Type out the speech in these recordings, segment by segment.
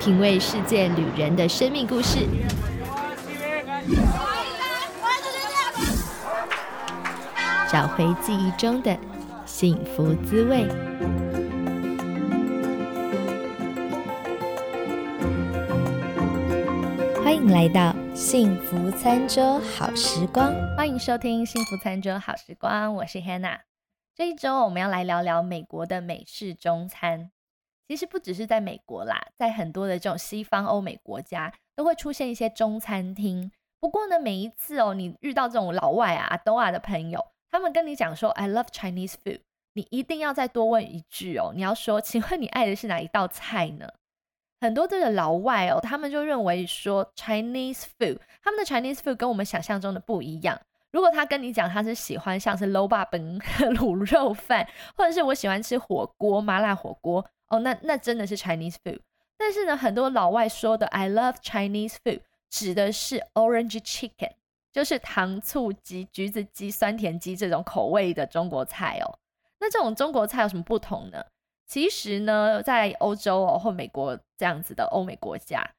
品味世界旅人的生命故事，找回记忆中的幸福滋味。欢迎来到幸福餐桌好时光，欢迎收听幸福餐桌好时光，我是 Hannah。这一周我们要来聊聊美国的美式中餐。其实不只是在美国啦，在很多的这种西方欧美国家都会出现一些中餐厅。不过呢，每一次哦，你遇到这种老外啊、阿东啊的朋友，他们跟你讲说 “I love Chinese food”，你一定要再多问一句哦，你要说：“请问你爱的是哪一道菜呢？”很多这个老外哦，他们就认为说 Chinese food，他们的 Chinese food 跟我们想象中的不一样。如果他跟你讲他是喜欢像是 low 霸本 卤肉饭，或者是我喜欢吃火锅麻辣火锅哦，那那真的是 Chinese food。但是呢，很多老外说的 I love Chinese food 指的是 orange chicken，就是糖醋鸡、橘子鸡、酸甜鸡这种口味的中国菜哦。那这种中国菜有什么不同呢？其实呢，在欧洲哦或美国这样子的欧美国家。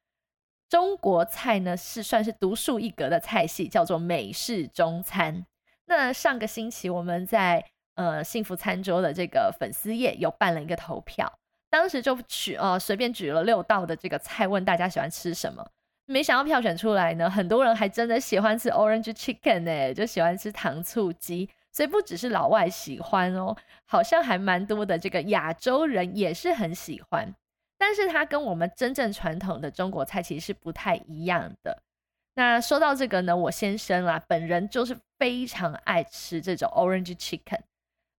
中国菜呢是算是独树一格的菜系，叫做美式中餐。那上个星期我们在呃幸福餐桌的这个粉丝页有办了一个投票，当时就举呃随便举了六道的这个菜，问大家喜欢吃什么。没想到票选出来呢，很多人还真的喜欢吃 Orange Chicken 呢，就喜欢吃糖醋鸡。所以不只是老外喜欢哦，好像还蛮多的这个亚洲人也是很喜欢。但是它跟我们真正传统的中国菜其实是不太一样的。那说到这个呢，我先生啦，本人就是非常爱吃这种 Orange Chicken。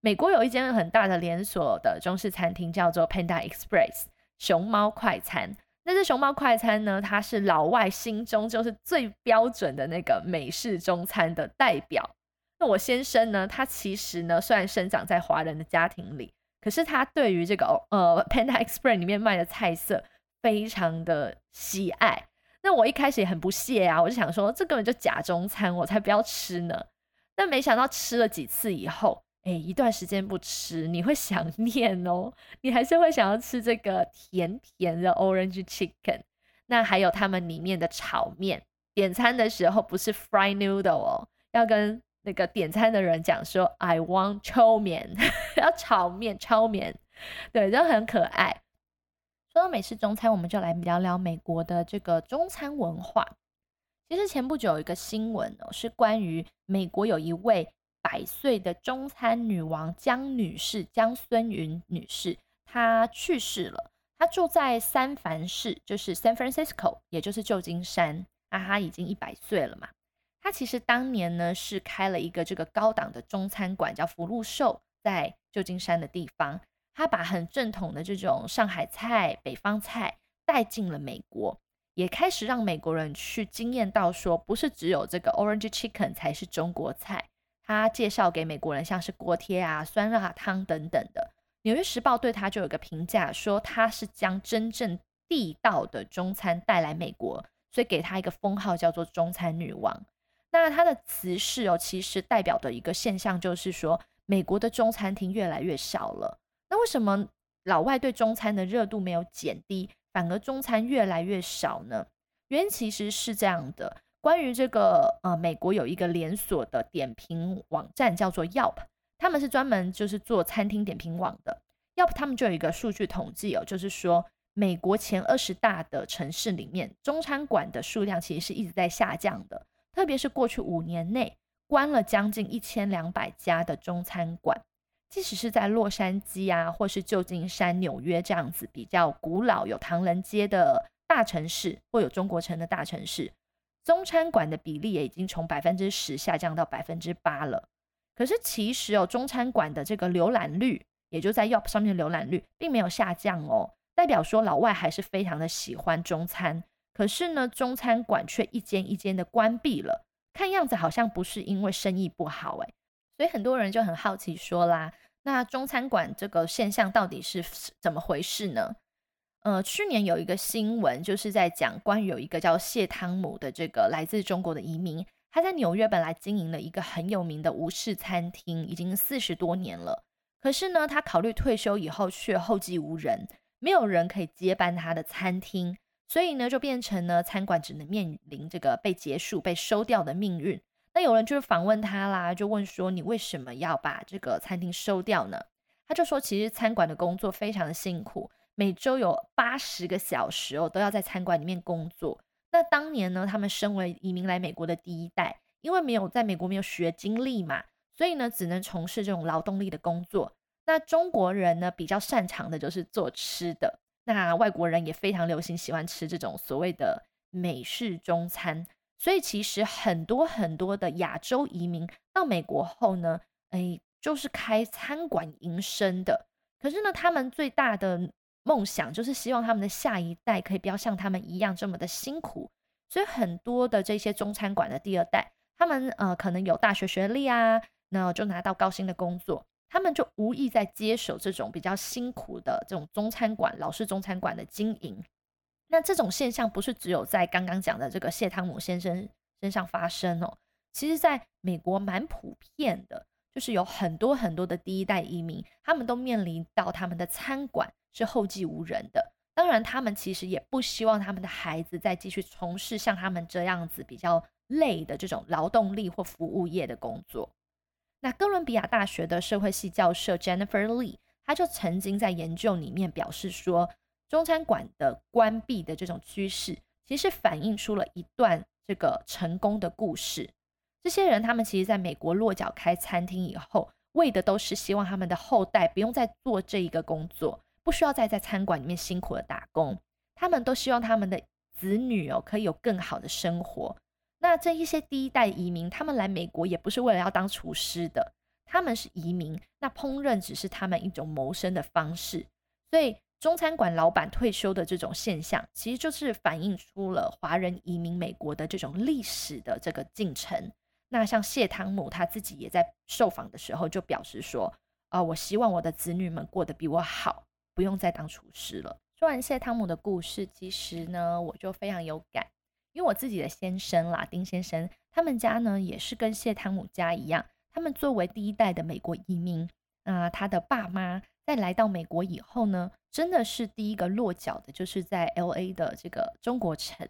美国有一间很大的连锁的中式餐厅叫做 Panda Express 熊猫快餐。那这熊猫快餐呢，它是老外心中就是最标准的那个美式中餐的代表。那我先生呢，他其实呢，虽然生长在华人的家庭里。可是他对于这个呃 Panda Express 里面卖的菜色非常的喜爱，那我一开始也很不屑啊，我就想说这根本就假中餐，我才不要吃呢。但没想到吃了几次以后，哎，一段时间不吃，你会想 念哦，你还是会想要吃这个甜甜的 Orange Chicken。那还有他们里面的炒面，点餐的时候不是 Fry Noodle 哦，要跟。那个点餐的人讲说：“I want 炒面，要炒面，炒面，对，就很可爱。”说到美式中餐，我们就来聊聊美国的这个中餐文化。其实前不久有一个新闻哦，是关于美国有一位百岁的中餐女王江女士，江孙云女士，她去世了。她住在三藩市，就是 San Francisco，也就是旧金山。啊，她已经一百岁了嘛。她其实当年呢是开了一个这个高档的中餐馆，叫福禄寿，在旧金山的地方。他把很正统的这种上海菜、北方菜带进了美国，也开始让美国人去惊艳到说，不是只有这个 Orange Chicken 才是中国菜。他介绍给美国人像是锅贴啊、酸辣汤等等的。纽约时报对他就有个评价，说他是将真正地道的中餐带来美国，所以给他一个封号叫做中餐女王。那他的辞世哦，其实代表的一个现象就是说，美国的中餐厅越来越少了。那为什么老外对中餐的热度没有减低，反而中餐越来越少呢？原因其实是这样的：关于这个呃，美国有一个连锁的点评网站叫做 Yelp，他们是专门就是做餐厅点评网的。Yelp 他们就有一个数据统计哦，就是说美国前二十大的城市里面，中餐馆的数量其实是一直在下降的。特别是过去五年内关了将近一千两百家的中餐馆，即使是在洛杉矶啊，或是旧金山、纽约这样子比较古老、有唐人街的大城市，或有中国城的大城市，中餐馆的比例也已经从百分之十下降到百分之八了。可是其实哦，中餐馆的这个浏览率，也就在 Yelp 上面的浏览率，并没有下降哦，代表说老外还是非常的喜欢中餐。可是呢，中餐馆却一间一间的关闭了，看样子好像不是因为生意不好诶。所以很多人就很好奇说啦，那中餐馆这个现象到底是怎么回事呢？呃，去年有一个新闻就是在讲关于有一个叫谢汤姆的这个来自中国的移民，他在纽约本来经营了一个很有名的吴氏餐厅，已经四十多年了。可是呢，他考虑退休以后却后继无人，没有人可以接班他的餐厅。所以呢，就变成呢，餐馆只能面临这个被结束、被收掉的命运。那有人就是访问他啦，就问说：“你为什么要把这个餐厅收掉呢？”他就说：“其实餐馆的工作非常的辛苦，每周有八十个小时哦，都要在餐馆里面工作。那当年呢，他们身为移民来美国的第一代，因为没有在美国没有学经历嘛，所以呢，只能从事这种劳动力的工作。那中国人呢，比较擅长的就是做吃的。那外国人也非常流行喜欢吃这种所谓的美式中餐。”所以其实很多很多的亚洲移民到美国后呢，哎，就是开餐馆营生的。可是呢，他们最大的梦想就是希望他们的下一代可以不要像他们一样这么的辛苦。所以很多的这些中餐馆的第二代，他们呃可能有大学学历啊，那就拿到高薪的工作，他们就无意在接手这种比较辛苦的这种中餐馆、老式中餐馆的经营。那这种现象不是只有在刚刚讲的这个谢汤姆先生身上发生哦，其实在美国蛮普遍的，就是有很多很多的第一代移民，他们都面临到他们的餐馆是后继无人的。当然，他们其实也不希望他们的孩子再继续从事像他们这样子比较累的这种劳动力或服务业的工作。那哥伦比亚大学的社会系教授 Jennifer Lee，他就曾经在研究里面表示说。中餐馆的关闭的这种趋势，其实反映出了一段这个成功的故事。这些人他们其实在美国落脚开餐厅以后，为的都是希望他们的后代不用再做这一个工作，不需要再在餐馆里面辛苦的打工。他们都希望他们的子女哦可以有更好的生活。那这一些第一代移民，他们来美国也不是为了要当厨师的，他们是移民，那烹饪只是他们一种谋生的方式，所以。中餐馆老板退休的这种现象，其实就是反映出了华人移民美国的这种历史的这个进程。那像谢汤姆他自己也在受访的时候就表示说：“啊，我希望我的子女们过得比我好，不用再当厨师了。”说完谢汤姆的故事，其实呢，我就非常有感，因为我自己的先生啦，丁先生，他们家呢也是跟谢汤姆家一样，他们作为第一代的美国移民，那，他的爸妈。在来到美国以后呢，真的是第一个落脚的，就是在 L A 的这个中国城。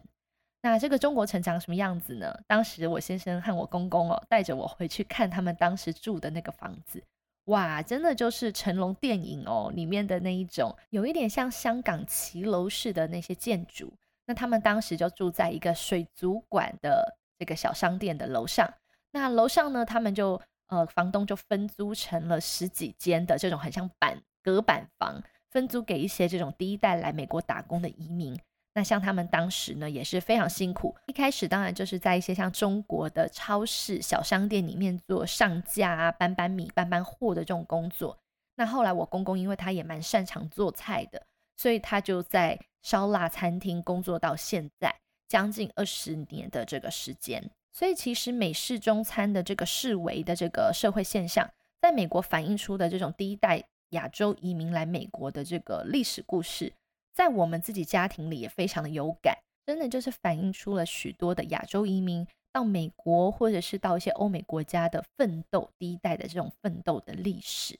那这个中国城长什么样子呢？当时我先生和我公公哦，带着我回去看他们当时住的那个房子，哇，真的就是成龙电影哦里面的那一种，有一点像香港骑楼式的那些建筑。那他们当时就住在一个水族馆的这个小商店的楼上。那楼上呢，他们就。呃，房东就分租成了十几间的这种很像板隔板房，分租给一些这种第一代来美国打工的移民。那像他们当时呢，也是非常辛苦。一开始当然就是在一些像中国的超市、小商店里面做上架啊、搬搬米、搬搬货的这种工作。那后来我公公因为他也蛮擅长做菜的，所以他就在烧腊餐厅工作到现在将近二十年的这个时间。所以，其实美式中餐的这个视为的这个社会现象，在美国反映出的这种第一代亚洲移民来美国的这个历史故事，在我们自己家庭里也非常的有感，真的就是反映出了许多的亚洲移民到美国或者是到一些欧美国家的奋斗，第一代的这种奋斗的历史。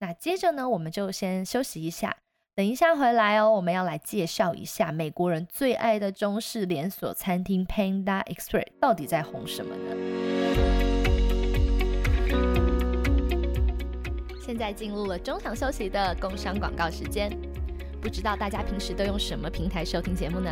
那接着呢，我们就先休息一下。等一下回来哦，我们要来介绍一下美国人最爱的中式连锁餐厅 Panda Express 到底在红什么呢？现在进入了中场休息的工商广告时间。不知道大家平时都用什么平台收听节目呢？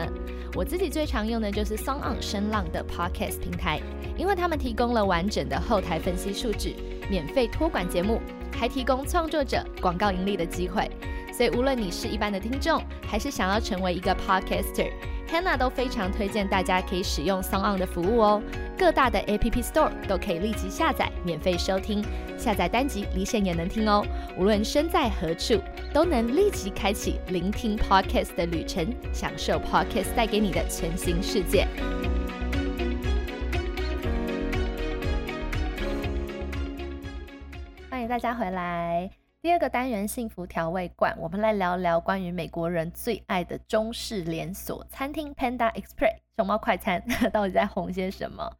我自己最常用的就是 Song On 声浪的 Podcast 平台，因为他们提供了完整的后台分析数据，免费托管节目，还提供创作者广告盈利的机会。所以，无论你是一般的听众，还是想要成为一个 podcaster，Hannah 都非常推荐大家可以使用 Song On 的服务哦。各大的 App Store 都可以立即下载，免费收听，下载单集离线也能听哦。无论身在何处，都能立即开启聆听 podcast 的旅程，享受 podcast 带给你的全新世界。欢迎大家回来。第二个单元幸福调味馆，我们来聊聊关于美国人最爱的中式连锁餐厅 Panda Express 熊猫快餐 到底在红些什么？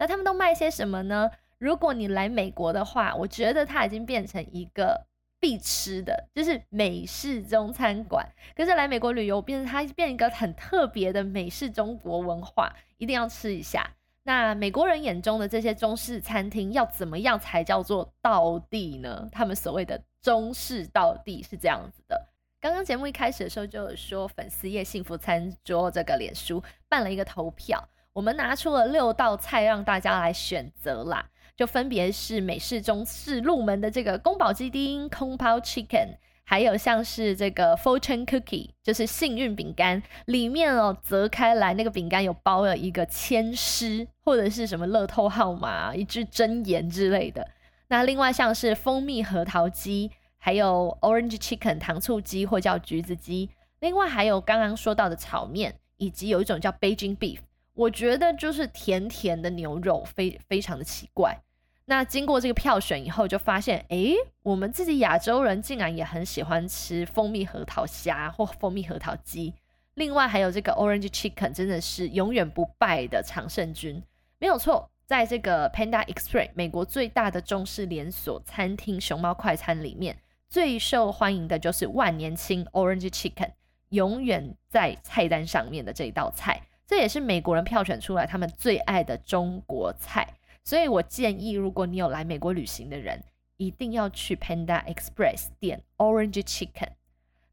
那他们都卖些什么呢？如果你来美国的话，我觉得它已经变成一个必吃的，就是美式中餐馆。可是来美国旅游，变成它变一个很特别的美式中国文化，一定要吃一下。那美国人眼中的这些中式餐厅，要怎么样才叫做道地呢？他们所谓的中式道地是这样子的。刚刚节目一开始的时候就有说，粉丝页幸福餐桌这个脸书办了一个投票，我们拿出了六道菜让大家来选择啦，就分别是美式、中式入门的这个宫保鸡丁 （Kung p o Chicken）。还有像是这个 fortune cookie，就是幸运饼干，里面哦折开来那个饼干有包了一个签诗，或者是什么乐透号码、一句真言之类的。那另外像是蜂蜜核桃鸡，还有 orange chicken 糖醋鸡或叫橘子鸡。另外还有刚刚说到的炒面，以及有一种叫 Beijing beef，我觉得就是甜甜的牛肉，非非常的奇怪。那经过这个票选以后，就发现，哎，我们自己亚洲人竟然也很喜欢吃蜂蜜核桃虾或蜂蜜核桃鸡。另外还有这个 Orange Chicken，真的是永远不败的常胜军。没有错，在这个 Panda Express 美国最大的中式连锁餐厅熊猫快餐里面，最受欢迎的就是万年青 Orange Chicken，永远在菜单上面的这一道菜，这也是美国人票选出来他们最爱的中国菜。所以我建议，如果你有来美国旅行的人，一定要去 Panda Express 点 Orange Chicken。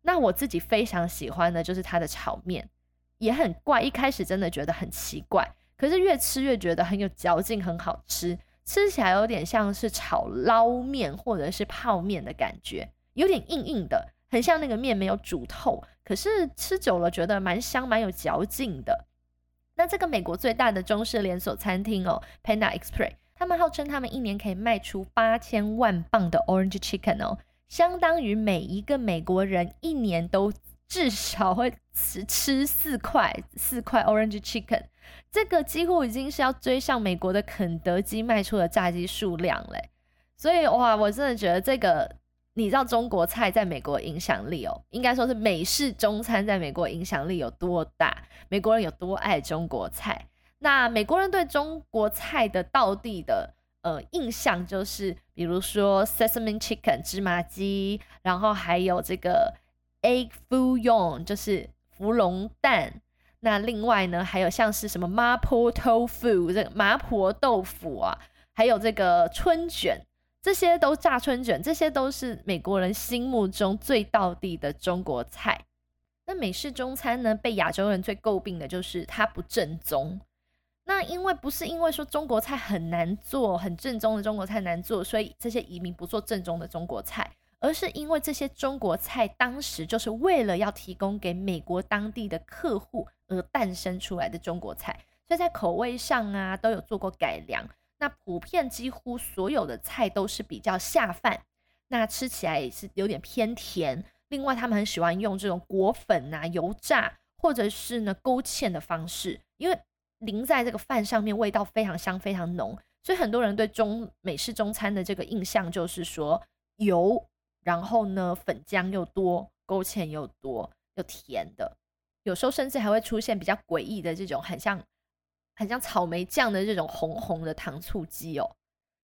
那我自己非常喜欢的就是它的炒面，也很怪，一开始真的觉得很奇怪，可是越吃越觉得很有嚼劲，很好吃，吃起来有点像是炒捞面或者是泡面的感觉，有点硬硬的，很像那个面没有煮透，可是吃久了觉得蛮香，蛮有嚼劲的。那这个美国最大的中式连锁餐厅哦，Panda Express，他们号称他们一年可以卖出八千万磅的 Orange Chicken 哦，相当于每一个美国人一年都至少会吃吃四块四块 Orange Chicken，这个几乎已经是要追上美国的肯德基卖出的炸鸡数量嘞，所以哇，我真的觉得这个。你知道中国菜在美国影响力哦，应该说是美式中餐在美国影响力有多大？美国人有多爱中国菜？那美国人对中国菜的道地的呃印象就是，比如说 sesame chicken 芝麻鸡，然后还有这个 egg foo young 就是芙蓉蛋。那另外呢，还有像是什么麻婆豆腐这个麻婆豆腐啊，还有这个春卷。这些都炸春卷，这些都是美国人心目中最道地的中国菜。那美式中餐呢，被亚洲人最诟病的就是它不正宗。那因为不是因为说中国菜很难做，很正宗的中国菜难做，所以这些移民不做正宗的中国菜，而是因为这些中国菜当时就是为了要提供给美国当地的客户而诞生出来的中国菜，所以在口味上啊都有做过改良。那普遍几乎所有的菜都是比较下饭，那吃起来也是有点偏甜。另外，他们很喜欢用这种裹粉啊、油炸或者是呢勾芡的方式，因为淋在这个饭上面，味道非常香、非常浓。所以很多人对中美式中餐的这个印象就是说油，然后呢粉浆又多，勾芡又多，又甜的，有时候甚至还会出现比较诡异的这种很像。很像草莓酱的这种红红的糖醋鸡哦。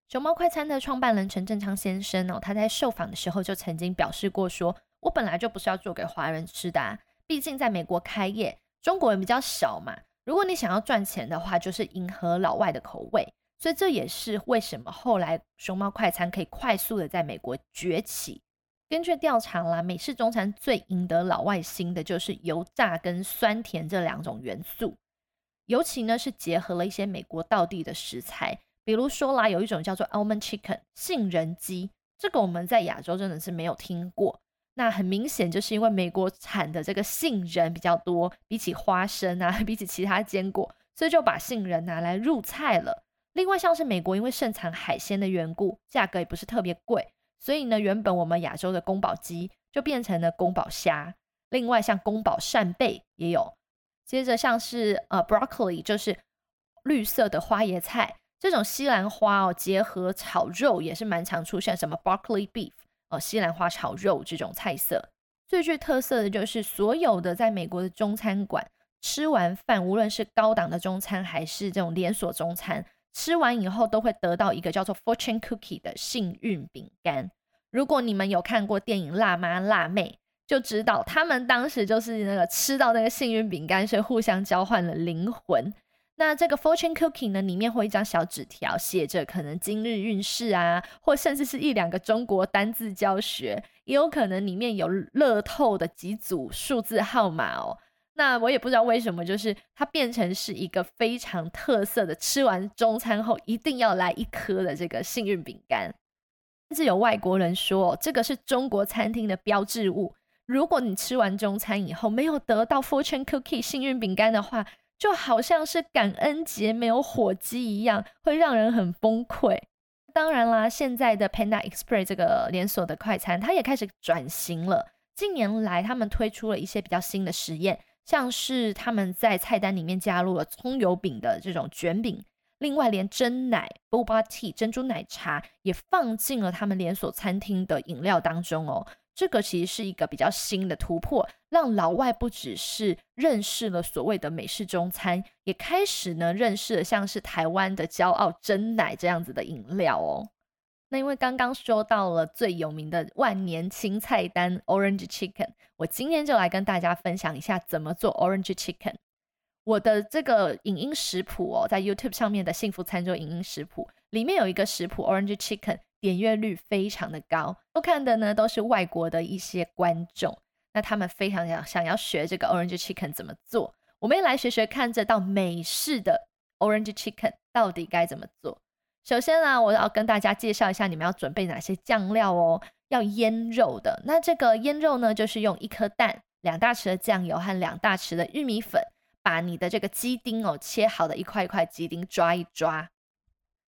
熊猫快餐的创办人陈正昌先生哦，他在受访的时候就曾经表示过，说我本来就不是要做给华人吃的，毕竟在美国开业，中国人比较少嘛。如果你想要赚钱的话，就是迎合老外的口味。所以这也是为什么后来熊猫快餐可以快速的在美国崛起。根据调查啦，美式中餐最赢得老外心的就是油炸跟酸甜这两种元素。尤其呢是结合了一些美国道地的食材，比如说啦，有一种叫做 almond chicken 杏仁鸡，这个我们在亚洲真的是没有听过。那很明显就是因为美国产的这个杏仁比较多，比起花生啊，比起其他坚果，所以就把杏仁拿来入菜了。另外像是美国因为盛产海鲜的缘故，价格也不是特别贵，所以呢原本我们亚洲的宫保鸡就变成了宫保虾。另外像宫保扇贝也有。接着像是呃 broccoli 就是绿色的花椰菜，这种西兰花哦，结合炒肉也是蛮常出现，什么 broccoli beef 哦，西兰花炒肉这种菜色。最具特色的就是所有的在美国的中餐馆吃完饭，无论是高档的中餐还是这种连锁中餐，吃完以后都会得到一个叫做 fortune cookie 的幸运饼干。如果你们有看过电影《辣妈辣妹》，就知道他们当时就是那个吃到那个幸运饼干，所以互相交换了灵魂。那这个 fortune cookie 呢，里面会一张小纸条，写着可能今日运势啊，或甚至是一两个中国单字教学，也有可能里面有乐透的几组数字号码哦。那我也不知道为什么，就是它变成是一个非常特色的，吃完中餐后一定要来一颗的这个幸运饼干。甚至有外国人说，这个是中国餐厅的标志物。如果你吃完中餐以后没有得到 fortune cookie 幸运饼干的话，就好像是感恩节没有火鸡一样，会让人很崩溃。当然啦，现在的 Panda Express 这个连锁的快餐，它也开始转型了。近年来，他们推出了一些比较新的实验，像是他们在菜单里面加入了葱油饼的这种卷饼，另外连真奶 Boba Tea 珍珠奶茶也放进了他们连锁餐厅的饮料当中哦。这个其实是一个比较新的突破，让老外不只是认识了所谓的美式中餐，也开始呢认识了像是台湾的骄傲真奶这样子的饮料哦。那因为刚刚说到了最有名的万年青菜单 Orange Chicken，我今天就来跟大家分享一下怎么做 Orange Chicken。我的这个影音食谱哦，在 YouTube 上面的幸福餐桌影音食谱里面有一个食谱 Orange Chicken。点阅率非常的高，收看的呢都是外国的一些观众，那他们非常想想要学这个 Orange Chicken 怎么做，我们也来学学看这道美式的 Orange Chicken 到底该怎么做。首先呢，我要跟大家介绍一下你们要准备哪些酱料哦，要腌肉的。那这个腌肉呢，就是用一颗蛋、两大匙的酱油和两大匙的玉米粉，把你的这个鸡丁哦切好的一块一块鸡丁抓一抓。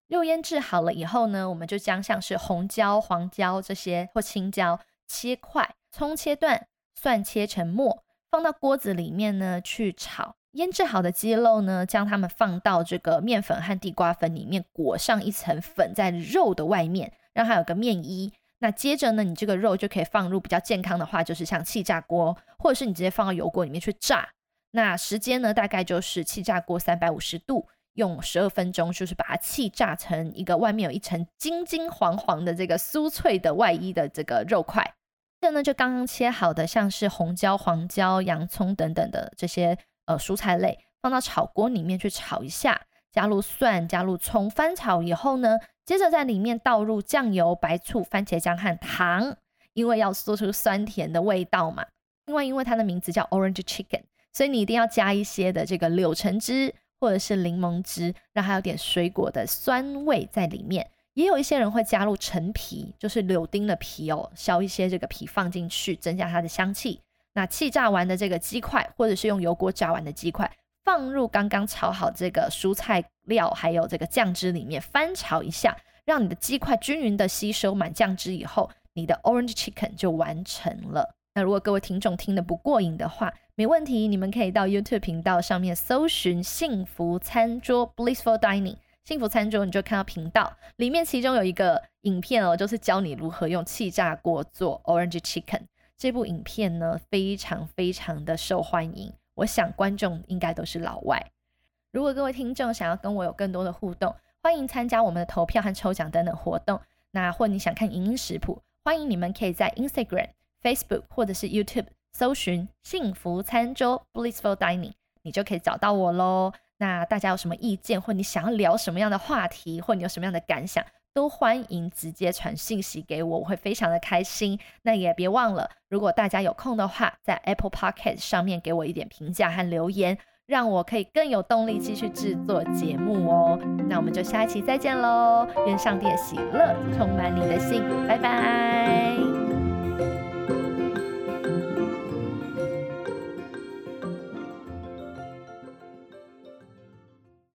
肉腌制好了以后呢，我们就将像是红椒、黄椒这些或青椒切块，葱切断，蒜切成末，放到锅子里面呢去炒。腌制好的鸡肉呢，将它们放到这个面粉和地瓜粉里面裹上一层粉，在肉的外面，让它有个面衣。那接着呢，你这个肉就可以放入比较健康的话，就是像气炸锅，或者是你直接放到油锅里面去炸。那时间呢，大概就是气炸锅三百五十度。用十二分钟，就是把它气炸成一个外面有一层金金黄黄的这个酥脆的外衣的这个肉块。这呢，就刚刚切好的，像是红椒、黄椒、洋葱等等的这些呃蔬菜类，放到炒锅里面去炒一下，加入蒜、加入葱，翻炒以后呢，接着在里面倒入酱油、白醋、番茄酱和糖，因为要做出酸甜的味道嘛。另外，因为它的名字叫 Orange Chicken，所以你一定要加一些的这个柳橙汁。或者是柠檬汁，让它有点水果的酸味在里面。也有一些人会加入陈皮，就是柳丁的皮哦，削一些这个皮放进去，增加它的香气。那气炸完的这个鸡块，或者是用油锅炸完的鸡块，放入刚刚炒好这个蔬菜料还有这个酱汁里面，翻炒一下，让你的鸡块均匀的吸收满酱汁以后，你的 Orange Chicken 就完成了。那如果各位听众听得不过瘾的话，没问题，你们可以到 YouTube 频道上面搜寻“幸福餐桌 ”（Blissful Dining）。幸福餐桌，你就看到频道里面，其中有一个影片哦，就是教你如何用气炸锅做 Orange Chicken。这部影片呢，非常非常的受欢迎，我想观众应该都是老外。如果各位听众想要跟我有更多的互动，欢迎参加我们的投票和抽奖等等活动。那或你想看影音食谱，欢迎你们可以在 Instagram。Facebook 或者是 YouTube 搜寻“幸福餐桌 Blissful Dining”，你就可以找到我喽。那大家有什么意见，或你想要聊什么样的话题，或你有什么样的感想，都欢迎直接传信息给我，我会非常的开心。那也别忘了，如果大家有空的话，在 Apple Podcast 上面给我一点评价和留言，让我可以更有动力继续制作节目哦。那我们就下一期再见喽！愿上帝的喜乐充满你的心，拜拜。